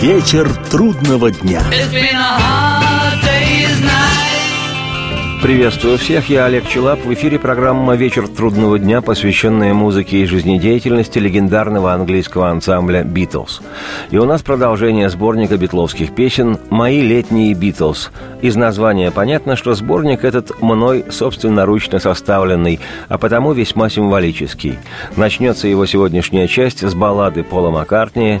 Вечер трудного дня. Приветствую всех, я Олег Челап. В эфире программа «Вечер трудного дня», посвященная музыке и жизнедеятельности легендарного английского ансамбля «Битлз». И у нас продолжение сборника битловских песен «Мои летние Битлз». Из названия понятно, что сборник этот мной собственноручно составленный, а потому весьма символический. Начнется его сегодняшняя часть с баллады Пола Маккартни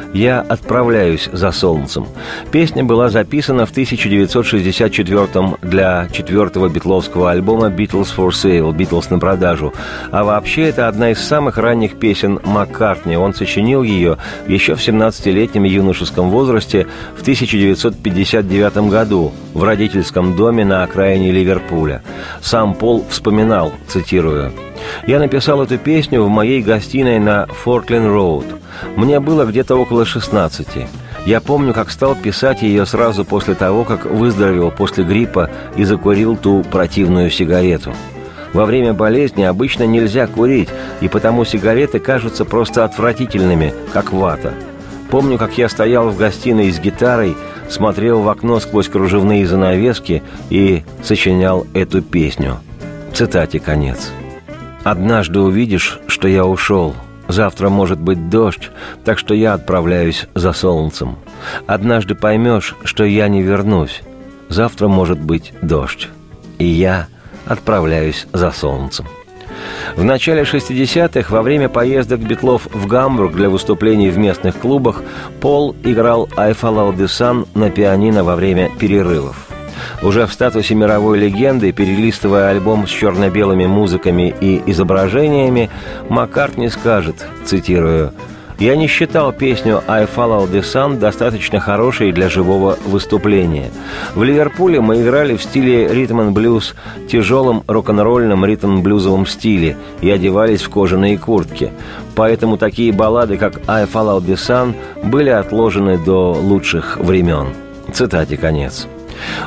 «Я отправляюсь за солнцем». Песня была записана в 1964 для четвертого битловского альбома «Beatles for Sale» – «Битлз на продажу». А вообще это одна из самых ранних песен Маккартни. Он сочинил ее еще в 17-летнем юношеском возрасте в 1959 году в родительском доме на окраине Ливерпуля. Сам Пол вспоминал, цитирую, я написал эту песню в моей гостиной на Фортлин-Роуд. Мне было где-то около 16. Я помню, как стал писать ее сразу после того, как выздоровел после гриппа и закурил ту противную сигарету. Во время болезни обычно нельзя курить, и потому сигареты кажутся просто отвратительными, как вата. Помню, как я стоял в гостиной с гитарой, смотрел в окно сквозь кружевные занавески и сочинял эту песню. Цитате конец. Однажды увидишь, что я ушел. Завтра может быть дождь, так что я отправляюсь за солнцем. Однажды поймешь, что я не вернусь. Завтра может быть дождь. И я отправляюсь за солнцем. В начале 60-х, во время поездок Битлов в Гамбург для выступлений в местных клубах, Пол играл «I Follow the Sun» на пианино во время перерывов. Уже в статусе мировой легенды, перелистывая альбом с черно-белыми музыками и изображениями, Маккартни скажет, цитирую, «Я не считал песню «I Follow the Sun» достаточно хорошей для живого выступления. В Ливерпуле мы играли в стиле ритм-н-блюз, тяжелом рок-н-ролльном ритм-блюзовом стиле и одевались в кожаные куртки. Поэтому такие баллады, как «I Follow the Sun» были отложены до лучших времен». Цитате конец.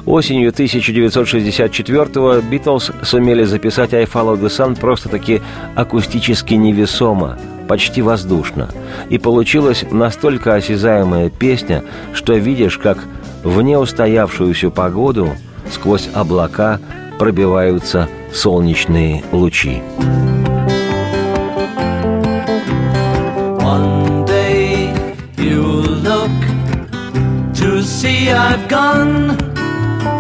Осенью 1964-го Битлз сумели записать «I Follow the Sun» просто-таки акустически невесомо, почти воздушно. И получилась настолько осязаемая песня, что видишь, как в неустоявшуюся погоду сквозь облака пробиваются солнечные лучи. See I've gone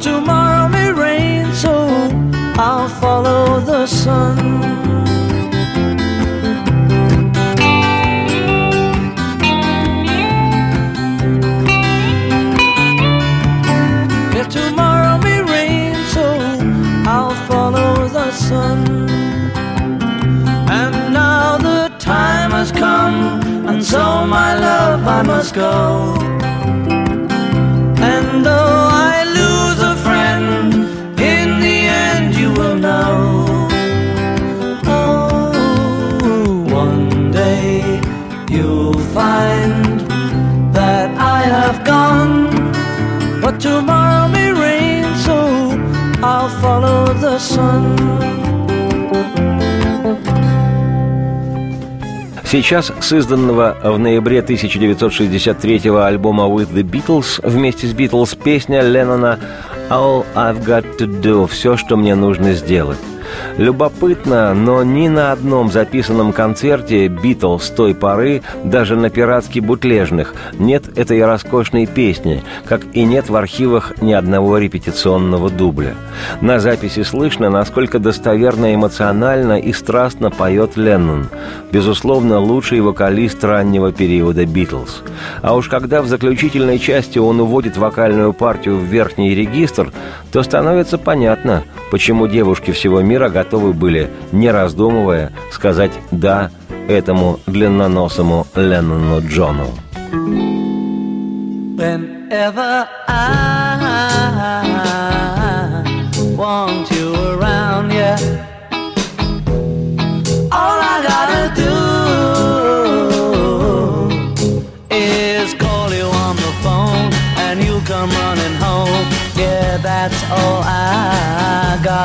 tomorrow may rain, so I'll follow the sun. If tomorrow may rain, so I'll follow the sun. And now the time has come, and so my love I must go. Sun. Сейчас с изданного в ноябре 1963 альбома «With the Beatles» вместе с «Beatles» песня Леннона «All I've Got to Do» – «Все, что мне нужно сделать». Любопытно, но ни на одном записанном концерте «Битлз» той поры, даже на пиратски-бутлежных, нет этой роскошной песни, как и нет в архивах ни одного репетиционного дубля. На записи слышно, насколько достоверно эмоционально и страстно поет Леннон. Безусловно, лучший вокалист раннего периода «Битлз». А уж когда в заключительной части он уводит вокальную партию в верхний регистр, то становится понятно, почему девушки всего мира готовы были, не раздумывая, сказать «да» этому длинноносому Леннону Джону.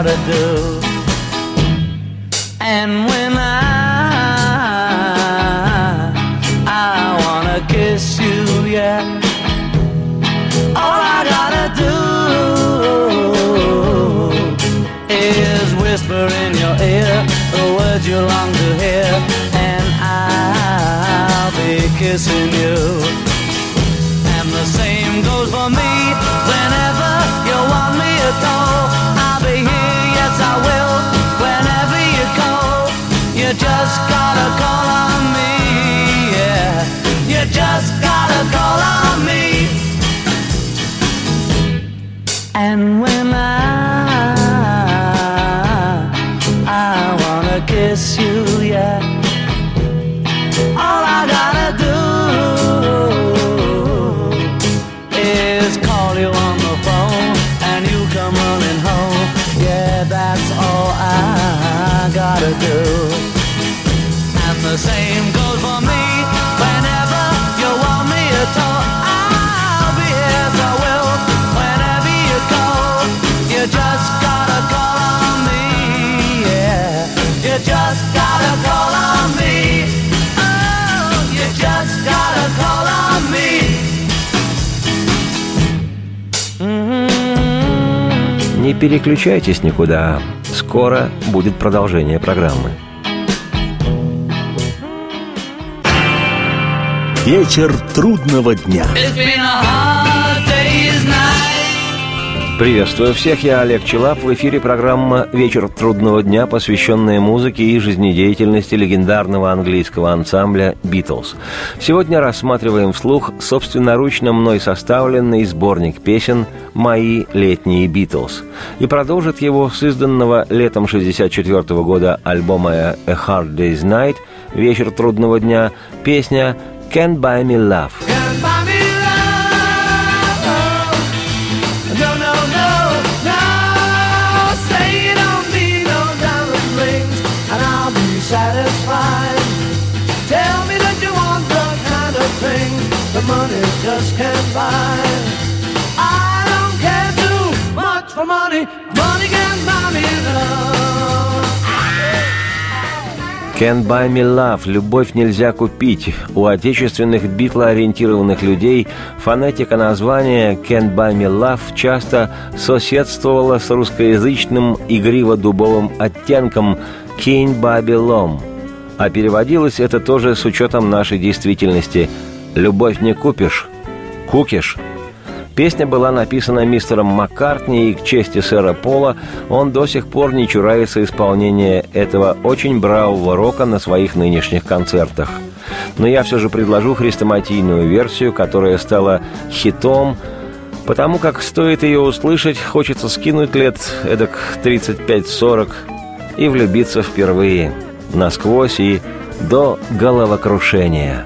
Gotta do. And when I I wanna kiss you, yeah. All I gotta do is whisper in your ear the words you long to hear, and I'll be kissing you. And the same goes for me just gotta call переключайтесь никуда. Скоро будет продолжение программы. Вечер трудного дня. Приветствую всех, я Олег Челап. В эфире программа «Вечер трудного дня», посвященная музыке и жизнедеятельности легендарного английского ансамбля «Битлз». Сегодня рассматриваем вслух собственноручно мной составленный сборник песен «Мои летние Битлз». И продолжит его с изданного летом 1964 года альбома «A Hard Day's Night» «Вечер трудного дня» песня «Can't Buy Me Love». Buy. I don't care too much for money. Money can buy me love. Can't Buy Me Love – «Любовь нельзя купить». У отечественных битлоориентированных людей фонетика названия Can't Buy Me Love часто соседствовала с русскоязычным игриво-дубовым оттенком King Babylon. А переводилось это тоже с учетом нашей действительности. «Любовь не купишь, кукиш». Песня была написана мистером Маккартни, и к чести сэра Пола он до сих пор не чурается исполнения этого очень бравого рока на своих нынешних концертах. Но я все же предложу хрестоматийную версию, которая стала хитом, потому как стоит ее услышать, хочется скинуть лет эдак 35-40 и влюбиться впервые, насквозь и до головокрушения.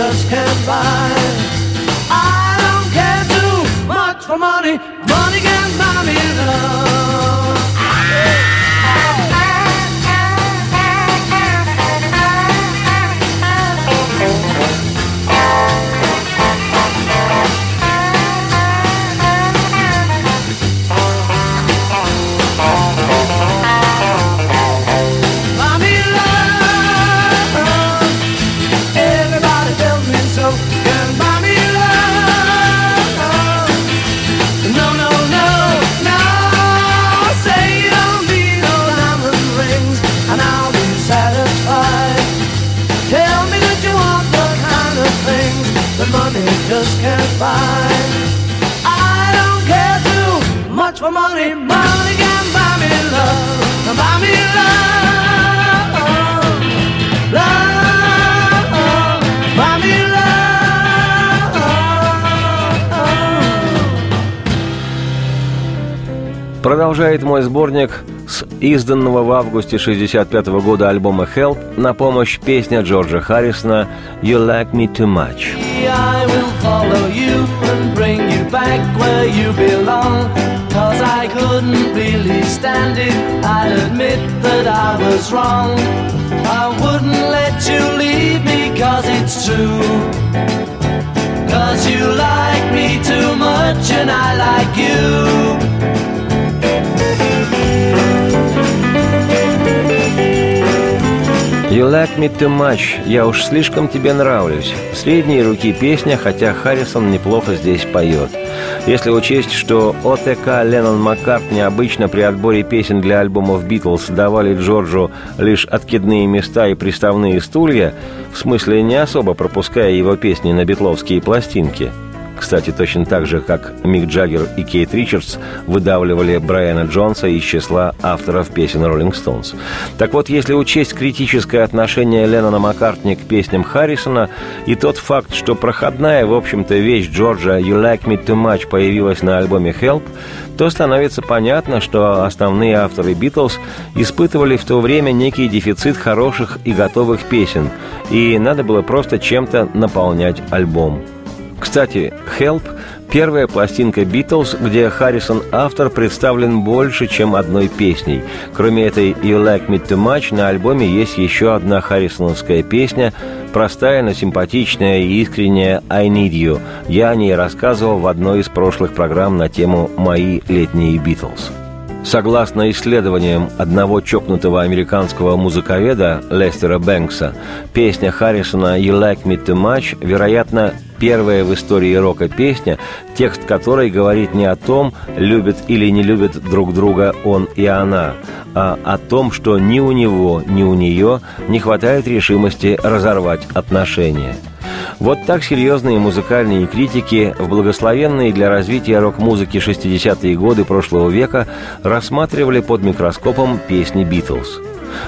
just can't buy. Buy. I don't care too much for money. Money can buy me love. Buy me love. Love. Buy me love. Продолжает мой сборник с изданного в августе 65 года альбома «Help» на помощь песня Джорджа Харрисона «You Like Me Too Much». I will follow you where you belong. Cause I couldn't really stand it. I'll admit that I was wrong. I wouldn't let you leave me cause it's true. Cause you like me too much and I like you. «You like me too much» – «Я уж слишком тебе нравлюсь». Средней руки песня, хотя Харрисон неплохо здесь поет. Если учесть, что ОТК Леннон Маккартни обычно при отборе песен для альбомов «Битлз» давали Джорджу лишь откидные места и приставные стулья, в смысле не особо пропуская его песни на битловские пластинки – кстати, точно так же, как Мик Джаггер и Кейт Ричардс выдавливали Брайана Джонса из числа авторов песен «Роллинг Стоунс». Так вот, если учесть критическое отношение Леннона Маккартни к песням Харрисона и тот факт, что проходная, в общем-то, вещь Джорджа «You Like Me Too Much» появилась на альбоме «Help», то становится понятно, что основные авторы «Битлз» испытывали в то время некий дефицит хороших и готовых песен, и надо было просто чем-то наполнять альбом. Кстати, «Help» – первая пластинка «Битлз», где Харрисон автор представлен больше, чем одной песней. Кроме этой «You Like Me Too Much» на альбоме есть еще одна харрисоновская песня, простая, но симпатичная и искренняя «I Need You». Я о ней рассказывал в одной из прошлых программ на тему «Мои летние Битлз». Согласно исследованиям одного чокнутого американского музыковеда Лестера Бэнкса, песня Харрисона «You Like Me Too Much» вероятно первая в истории рока песня, текст которой говорит не о том, любят или не любят друг друга он и она, а о том, что ни у него, ни у нее не хватает решимости разорвать отношения – вот так серьезные музыкальные критики в благословенные для развития рок-музыки 60-е годы прошлого века рассматривали под микроскопом песни «Битлз».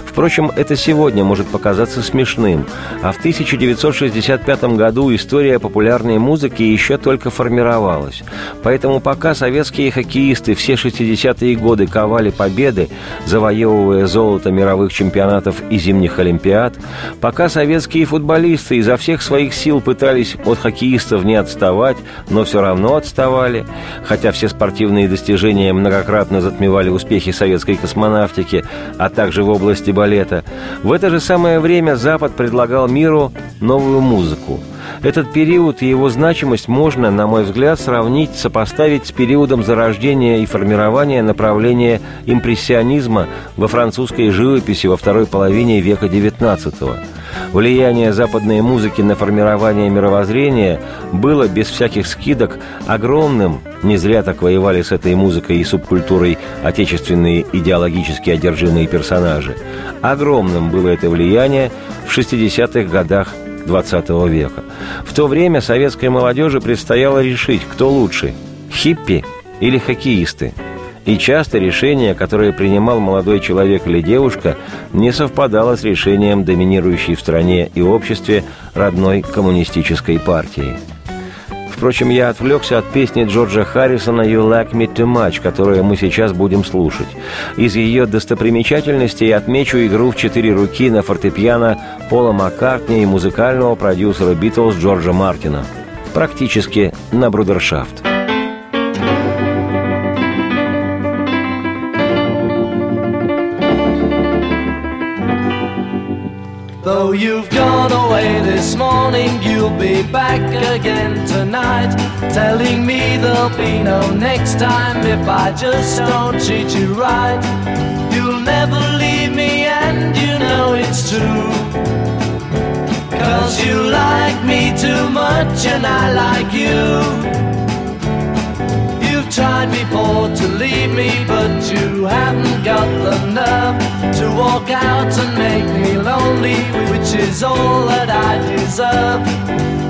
Впрочем, это сегодня может показаться смешным, а в 1965 году история популярной музыки еще только формировалась. Поэтому пока советские хоккеисты все 60-е годы ковали победы, завоевывая золото мировых чемпионатов и зимних олимпиад, пока советские футболисты изо всех своих сил пытались от хоккеистов не отставать, но все равно отставали, хотя все спортивные достижения многократно затмевали успехи советской космонавтики, а также в области балета, в это же самое время Запад предлагал миру новую музыку. Этот период и его значимость можно, на мой взгляд, сравнить, сопоставить с периодом зарождения и формирования направления импрессионизма во французской живописи во второй половине века XIX. Влияние западной музыки на формирование мировоззрения было, без всяких скидок, огромным. Не зря так воевали с этой музыкой и субкультурой отечественные идеологически одержимые персонажи. Огромным было это влияние в 60-х годах XX века. В то время советской молодежи предстояло решить, кто лучше – хиппи или хоккеисты. И часто решение, которое принимал молодой человек или девушка, не совпадало с решением доминирующей в стране и обществе родной коммунистической партии. Впрочем, я отвлекся от песни Джорджа Харрисона «You Like Me Too Much», которую мы сейчас будем слушать. Из ее достопримечательностей отмечу игру в четыре руки на фортепиано Пола Маккартни и музыкального продюсера «Битлз» Джорджа Мартина. Практически на брудершафт. You've gone away this morning, you'll be back again tonight. Telling me there'll be no next time if I just don't treat you right. You'll never leave me, and you know it's true. Cause you like me too much, and I like you tried before to leave me, but you haven't got the nerve to walk out and make me lonely, which is all that I deserve.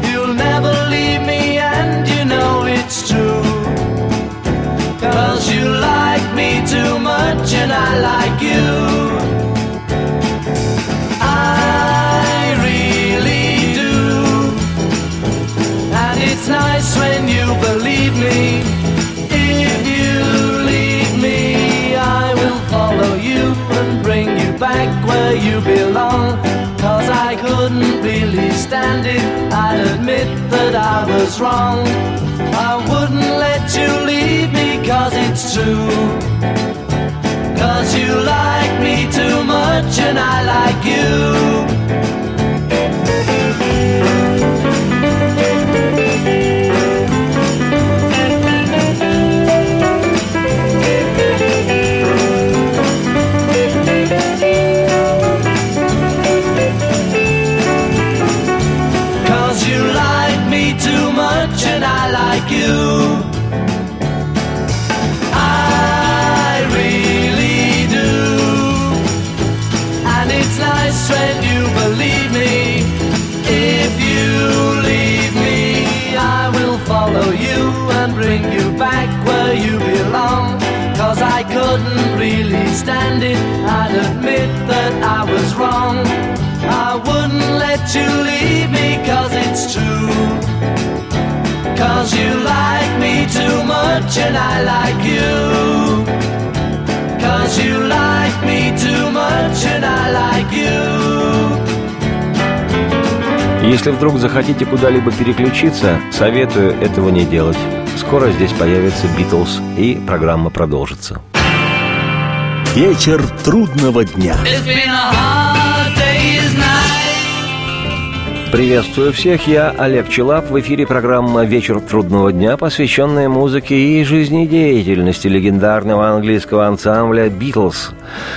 Really stand it. I'd admit that I was wrong. I wouldn't let you leave me cause it's true. Cause you like me too much and I like you. Stand it. I'd admit that I was wrong. I wouldn't let you leave me cause it's true. Cause you like me too much and I like you. Cause you like me too much and I like you. Если вдруг захотите куда-либо переключиться, советую этого не делать. Скоро здесь появится Битлз, и программа продолжится. Вечер трудного дня. Приветствую всех, я Олег Челап. В эфире программа «Вечер трудного дня», посвященная музыке и жизнедеятельности легендарного английского ансамбля «Битлз».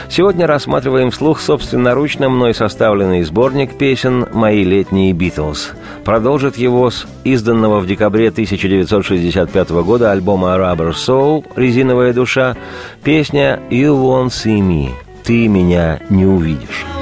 Сегодня рассматриваем вслух собственноручно мной составленный сборник песен «Мои летние Битлз». Продолжит его с изданного в декабре 1965 года альбома «Rubber Soul» «Резиновая душа» песня «You Won't See Me» «Ты меня не увидишь».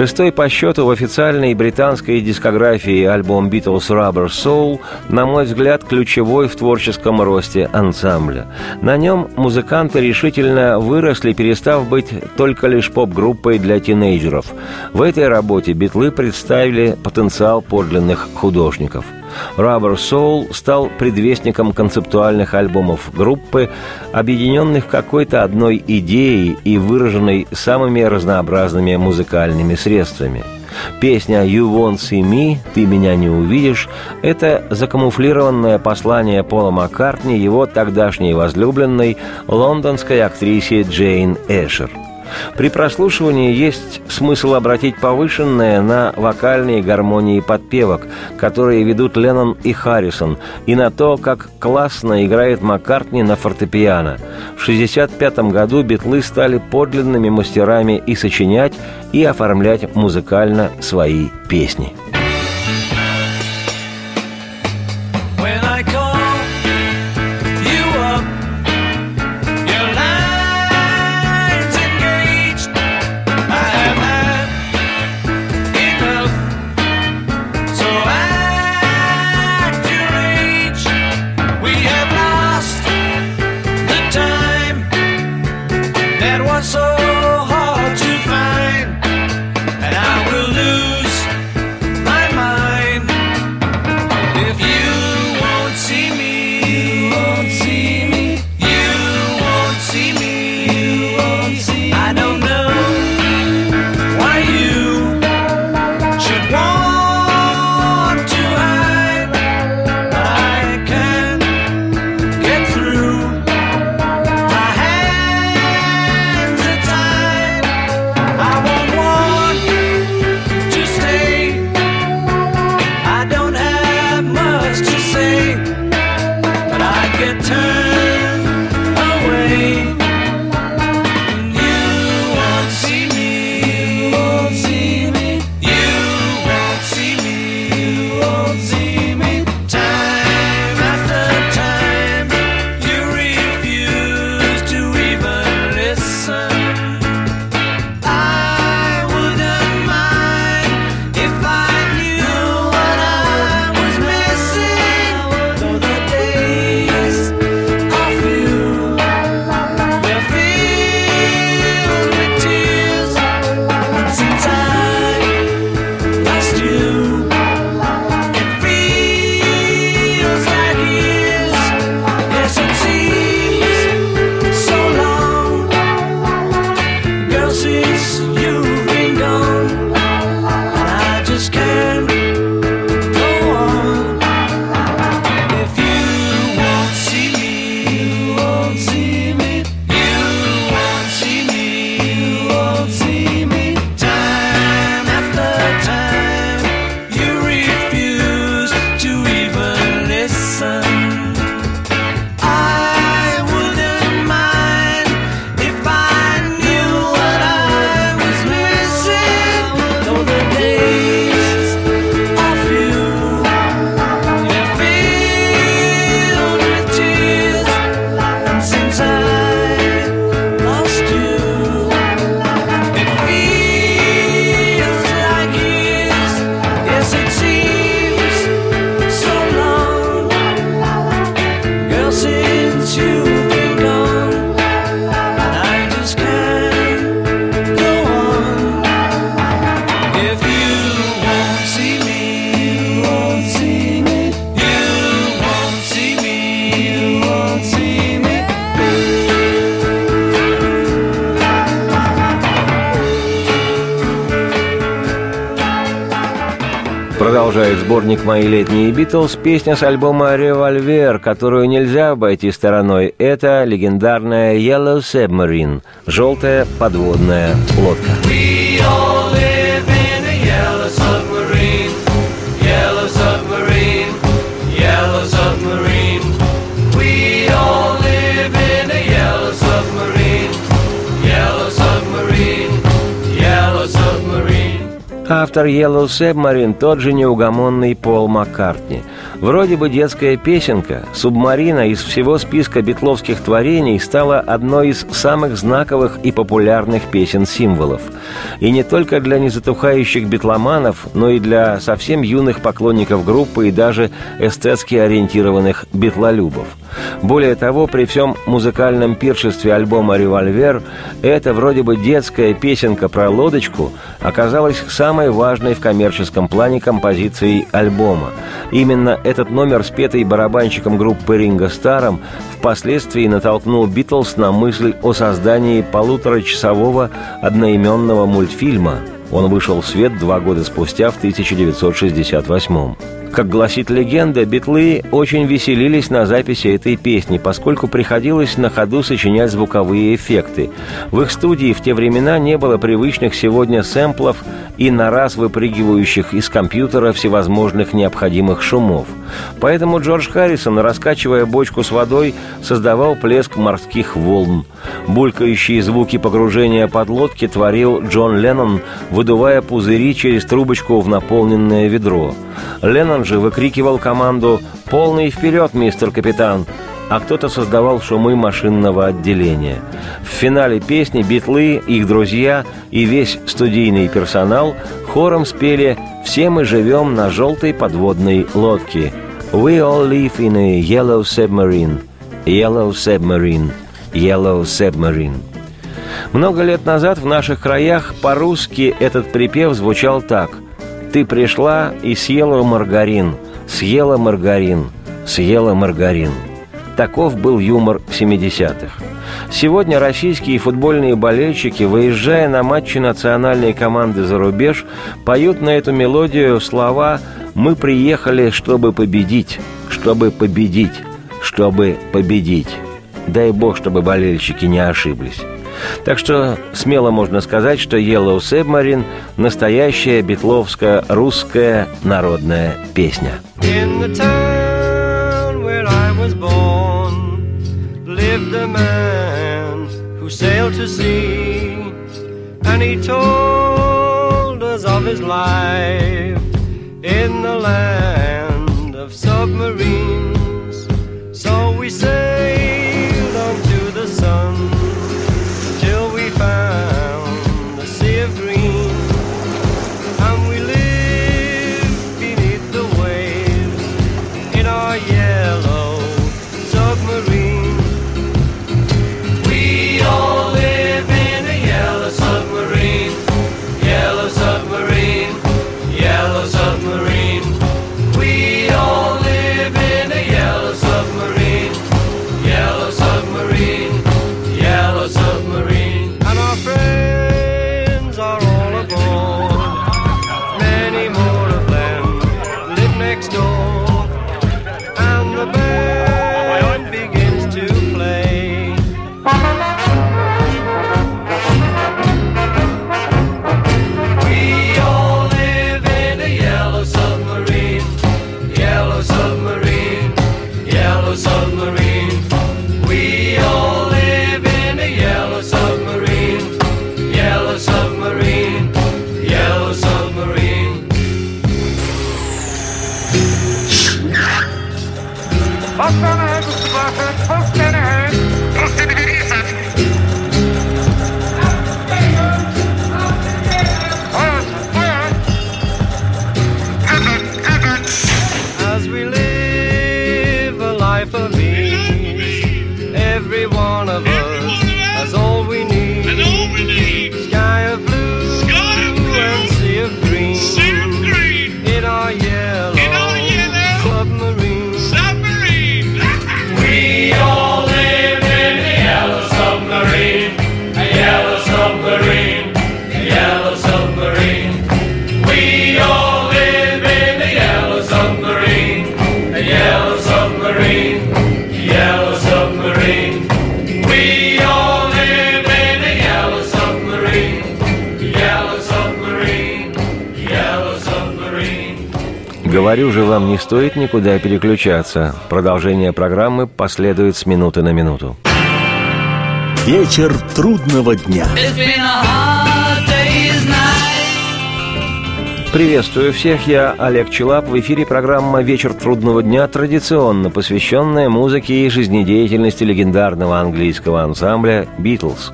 Шестой по счету в официальной британской дискографии альбом Beatles Rubber Soul, на мой взгляд, ключевой в творческом росте ансамбля. На нем музыканты решительно выросли, перестав быть только лишь поп-группой для тинейджеров. В этой работе битлы представили потенциал подлинных художников – Rubber Soul стал предвестником концептуальных альбомов группы, объединенных какой-то одной идеей и выраженной самыми разнообразными музыкальными средствами. Песня «You won't see me» – «Ты меня не увидишь» – это закамуфлированное послание Пола Маккартни его тогдашней возлюбленной лондонской актрисе Джейн Эшер – При прослушивании есть смысл обратить повышенное на вокальные гармонии подпевок, которые ведут Леннон и Харрисон, и на то, как классно играет Маккартни на фортепиано. В 1965 году битлы стали подлинными мастерами и сочинять, и оформлять музыкально свои песни. Сборник «Мои летние Битлз» песня с альбома «Револьвер», которую нельзя обойти стороной. Это легендарная «Yellow Submarine» – «Желтая подводная лодка». We all live in a yellow submarine, Автор Yellow Submarine тот же неугомонный Пол Маккартни. Вроде бы детская песенка, «Субмарина» из всего списка битловских творений стала одной из самых знаковых и популярных песен-символов. И не только для незатухающих битломанов, но и для совсем юных поклонников группы и даже эстетски ориентированных битлолюбов – более того, при всем музыкальном пиршестве альбома «Револьвер» эта вроде бы детская песенка про лодочку оказалась самой важной в коммерческом плане композицией альбома. Именно этот номер, спетый барабанщиком группы Ринго Старом, впоследствии натолкнул Битлз на мысль о создании полуторачасового одноименного мультфильма. Он вышел в свет два года спустя, в 1968 -м. Как гласит легенда, битлы очень веселились на записи этой песни, поскольку приходилось на ходу сочинять звуковые эффекты. В их студии в те времена не было привычных сегодня сэмплов и на раз выпрыгивающих из компьютера всевозможных необходимых шумов. Поэтому Джордж Харрисон, раскачивая бочку с водой, создавал плеск морских волн. Булькающие звуки погружения подлодки творил Джон Леннон, выдувая пузыри через трубочку в наполненное ведро. Леннон же выкрикивал команду «Полный вперед, мистер капитан!» а кто-то создавал шумы машинного отделения. В финале песни битлы, их друзья и весь студийный персонал хором спели «Все мы живем на желтой подводной лодке». «We all live in a yellow submarine, yellow submarine, yellow submarine». Много лет назад в наших краях по-русски этот припев звучал так «Ты пришла и съела маргарин, съела маргарин, съела маргарин». Таков был юмор 70-х. Сегодня российские футбольные болельщики, выезжая на матчи национальной команды за рубеж, поют на эту мелодию слова «Мы приехали, чтобы победить, чтобы победить, чтобы победить». Дай бог, чтобы болельщики не ошиблись. Так что смело можно сказать, что Yellow Submarine – настоящая битловская русская народная песня. In the town where I was born lived a man who sailed to sea, and he told us of his life in the land of submarines. So we sailed Говорю же вам, не стоит никуда переключаться. Продолжение программы последует с минуты на минуту. Вечер трудного дня. Приветствую всех, я Олег Челап. В эфире программа «Вечер трудного дня», традиционно посвященная музыке и жизнедеятельности легендарного английского ансамбля «Битлз».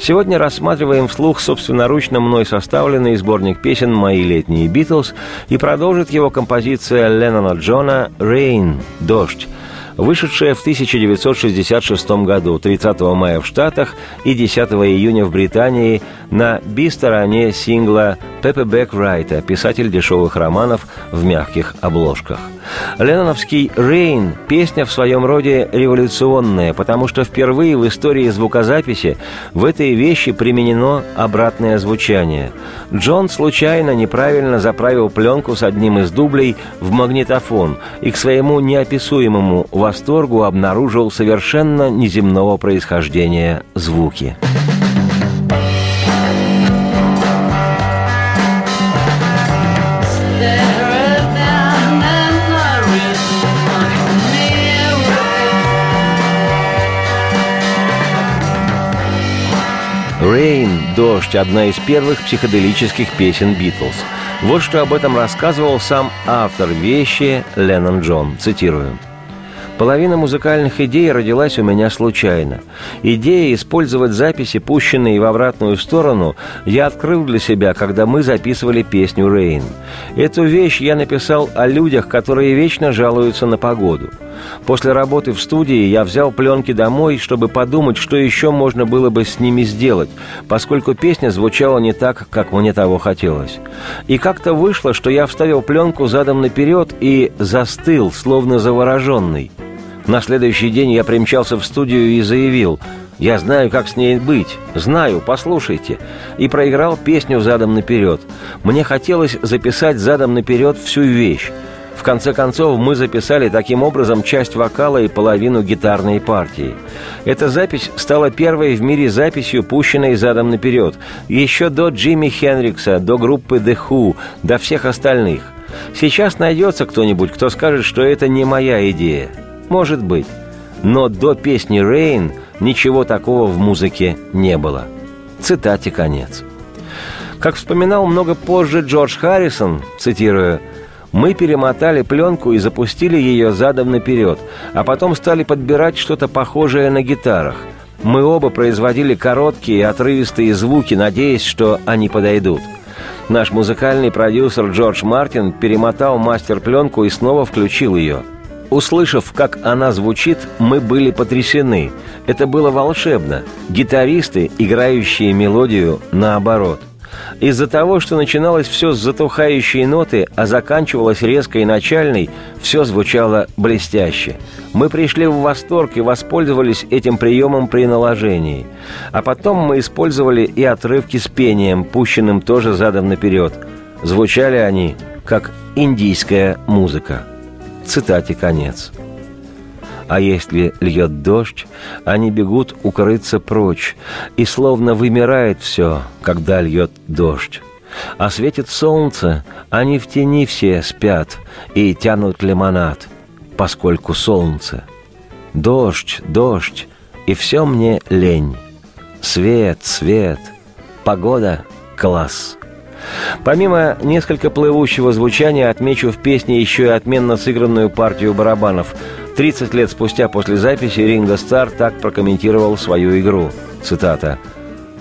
Сегодня рассматриваем вслух собственноручно мной составленный сборник песен «Мои летние Битлз» и продолжит его композиция Леннона Джона «Rain» – «Дождь». Вышедшая в 1966 году, 30 мая в Штатах и 10 июня в Британии на би-стороне сингла Пеппе Бек Райта, писатель дешевых романов в мягких обложках. Ленноновский «Рейн» – песня в своем роде революционная, потому что впервые в истории звукозаписи в этой вещи применено обратное звучание. Джон случайно неправильно заправил пленку с одним из дублей в магнитофон и к своему неописуемому восторгу обнаружил совершенно неземного происхождения звуки. «Rain» – «Дождь» – одна из первых психоделических песен «Битлз». Вот что об этом рассказывал сам автор вещи Леннон Джон. Цитирую. Половина музыкальных идей родилась у меня случайно. Идея использовать записи, пущенные в обратную сторону, я открыл для себя, когда мы записывали песню «Рейн». Эту вещь я написал о людях, которые вечно жалуются на погоду. После работы в студии я взял пленки домой, чтобы подумать, что еще можно было бы с ними сделать, поскольку песня звучала не так, как мне того хотелось. И как-то вышло, что я вставил пленку задом наперед и застыл, словно завороженный – на следующий день я примчался в студию и заявил «Я знаю, как с ней быть. Знаю, послушайте». И проиграл песню задом наперед. Мне хотелось записать задом наперед всю вещь. В конце концов, мы записали таким образом часть вокала и половину гитарной партии. Эта запись стала первой в мире записью, пущенной задом наперед. Еще до Джимми Хенрикса, до группы The Who, до всех остальных. Сейчас найдется кто-нибудь, кто скажет, что это не моя идея. Может быть. Но до песни «Рейн» ничего такого в музыке не было. Цитате конец. Как вспоминал много позже Джордж Харрисон, цитируя, «Мы перемотали пленку и запустили ее задом наперед, а потом стали подбирать что-то похожее на гитарах. Мы оба производили короткие отрывистые звуки, надеясь, что они подойдут. Наш музыкальный продюсер Джордж Мартин перемотал мастер-пленку и снова включил ее – Услышав, как она звучит, мы были потрясены. Это было волшебно. Гитаристы, играющие мелодию наоборот. Из-за того, что начиналось все с затухающей ноты, а заканчивалось резкой и начальной, все звучало блестяще. Мы пришли в восторг и воспользовались этим приемом при наложении. А потом мы использовали и отрывки с пением, пущенным тоже задом наперед. Звучали они, как индийская музыка. Цитате конец. А если льет дождь, они бегут укрыться прочь, и словно вымирает все, когда льет дождь. А светит солнце, они в тени все спят и тянут лимонад, поскольку солнце. Дождь, дождь, и все мне лень. Свет, свет, погода — класс. Помимо несколько плывущего звучания, отмечу в песне еще и отменно сыгранную партию барабанов. 30 лет спустя после записи Ринго Стар так прокомментировал свою игру. Цитата.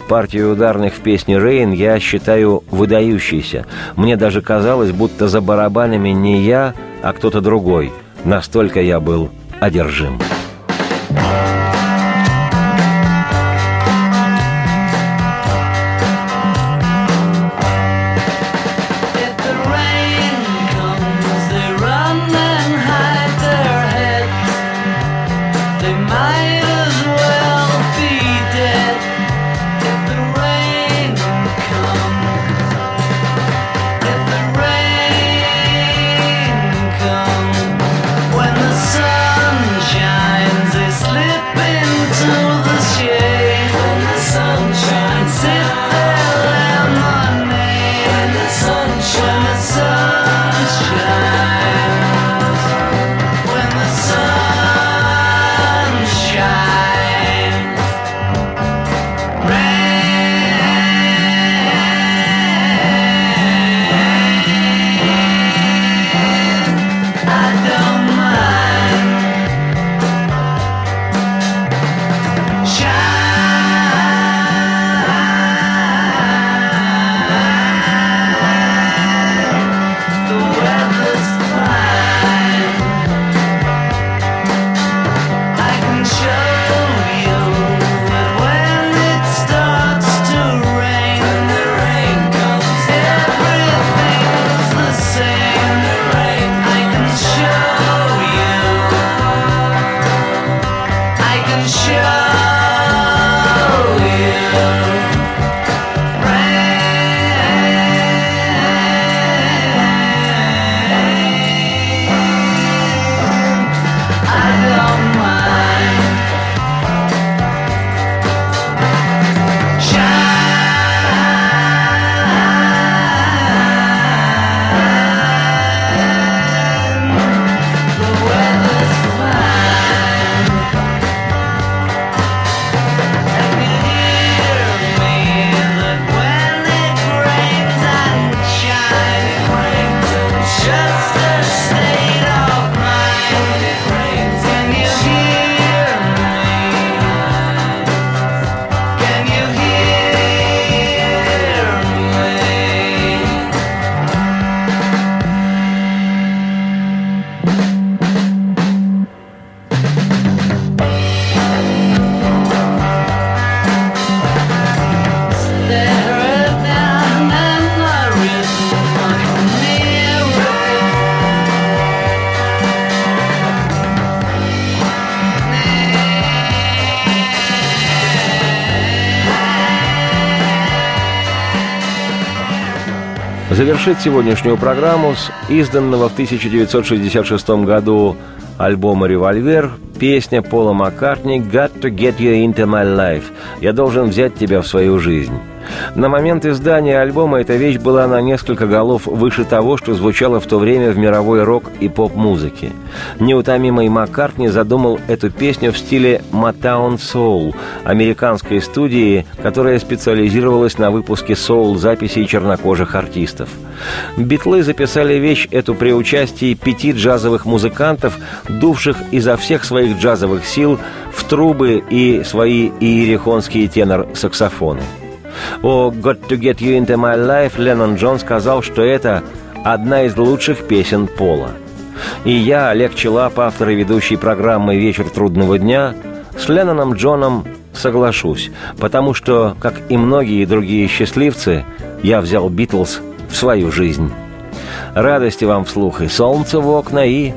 Партию ударных в песне «Рейн» я считаю выдающейся. Мне даже казалось, будто за барабанами не я, а кто-то другой. Настолько я был одержим. Завершить сегодняшнюю программу с изданного в 1966 году альбома «Револьвер» песня Пола Маккартни «Got to get you into my life» «Я должен взять тебя в свою жизнь». На момент издания альбома эта вещь была на несколько голов выше того, что звучало в то время в мировой рок и поп-музыке. Неутомимый Маккартни задумал эту песню в стиле Motown Soul, американской студии, которая специализировалась на выпуске соул-записей чернокожих артистов. Битлы записали вещь эту при участии пяти джазовых музыкантов, дувших изо всех своих джазовых сил в трубы и свои иерихонские тенор-саксофоны. О «Got to get you into my life» Леннон Джон сказал, что это одна из лучших песен Пола. И я, Олег Челап, автор и ведущий программы «Вечер трудного дня», с Ленноном Джоном соглашусь, потому что, как и многие другие счастливцы, я взял «Битлз» в свою жизнь. Радости вам вслух и солнце в окна, и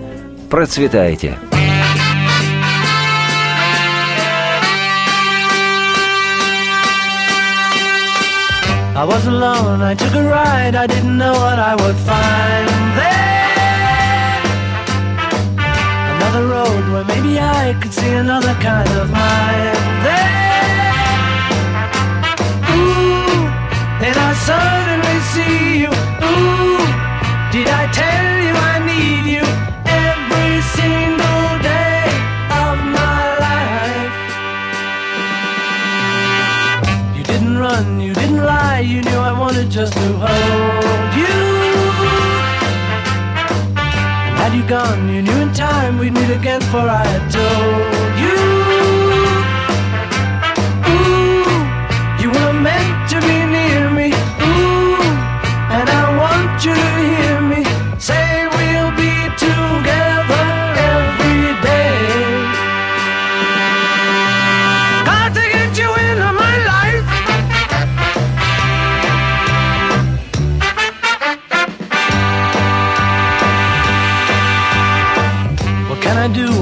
процветайте! Was alone, I took a ride, I didn't know what I would find there. Another road where maybe I could see another kind of mind there. Ooh, then I suddenly see you. Ooh, did I tell you I need you every single day of my life? You didn't run, you lie, you knew I wanted just to hold you. And had you gone, you knew in time we'd meet again, for I had told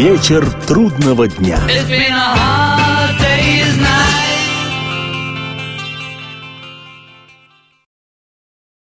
Вечер трудного дня.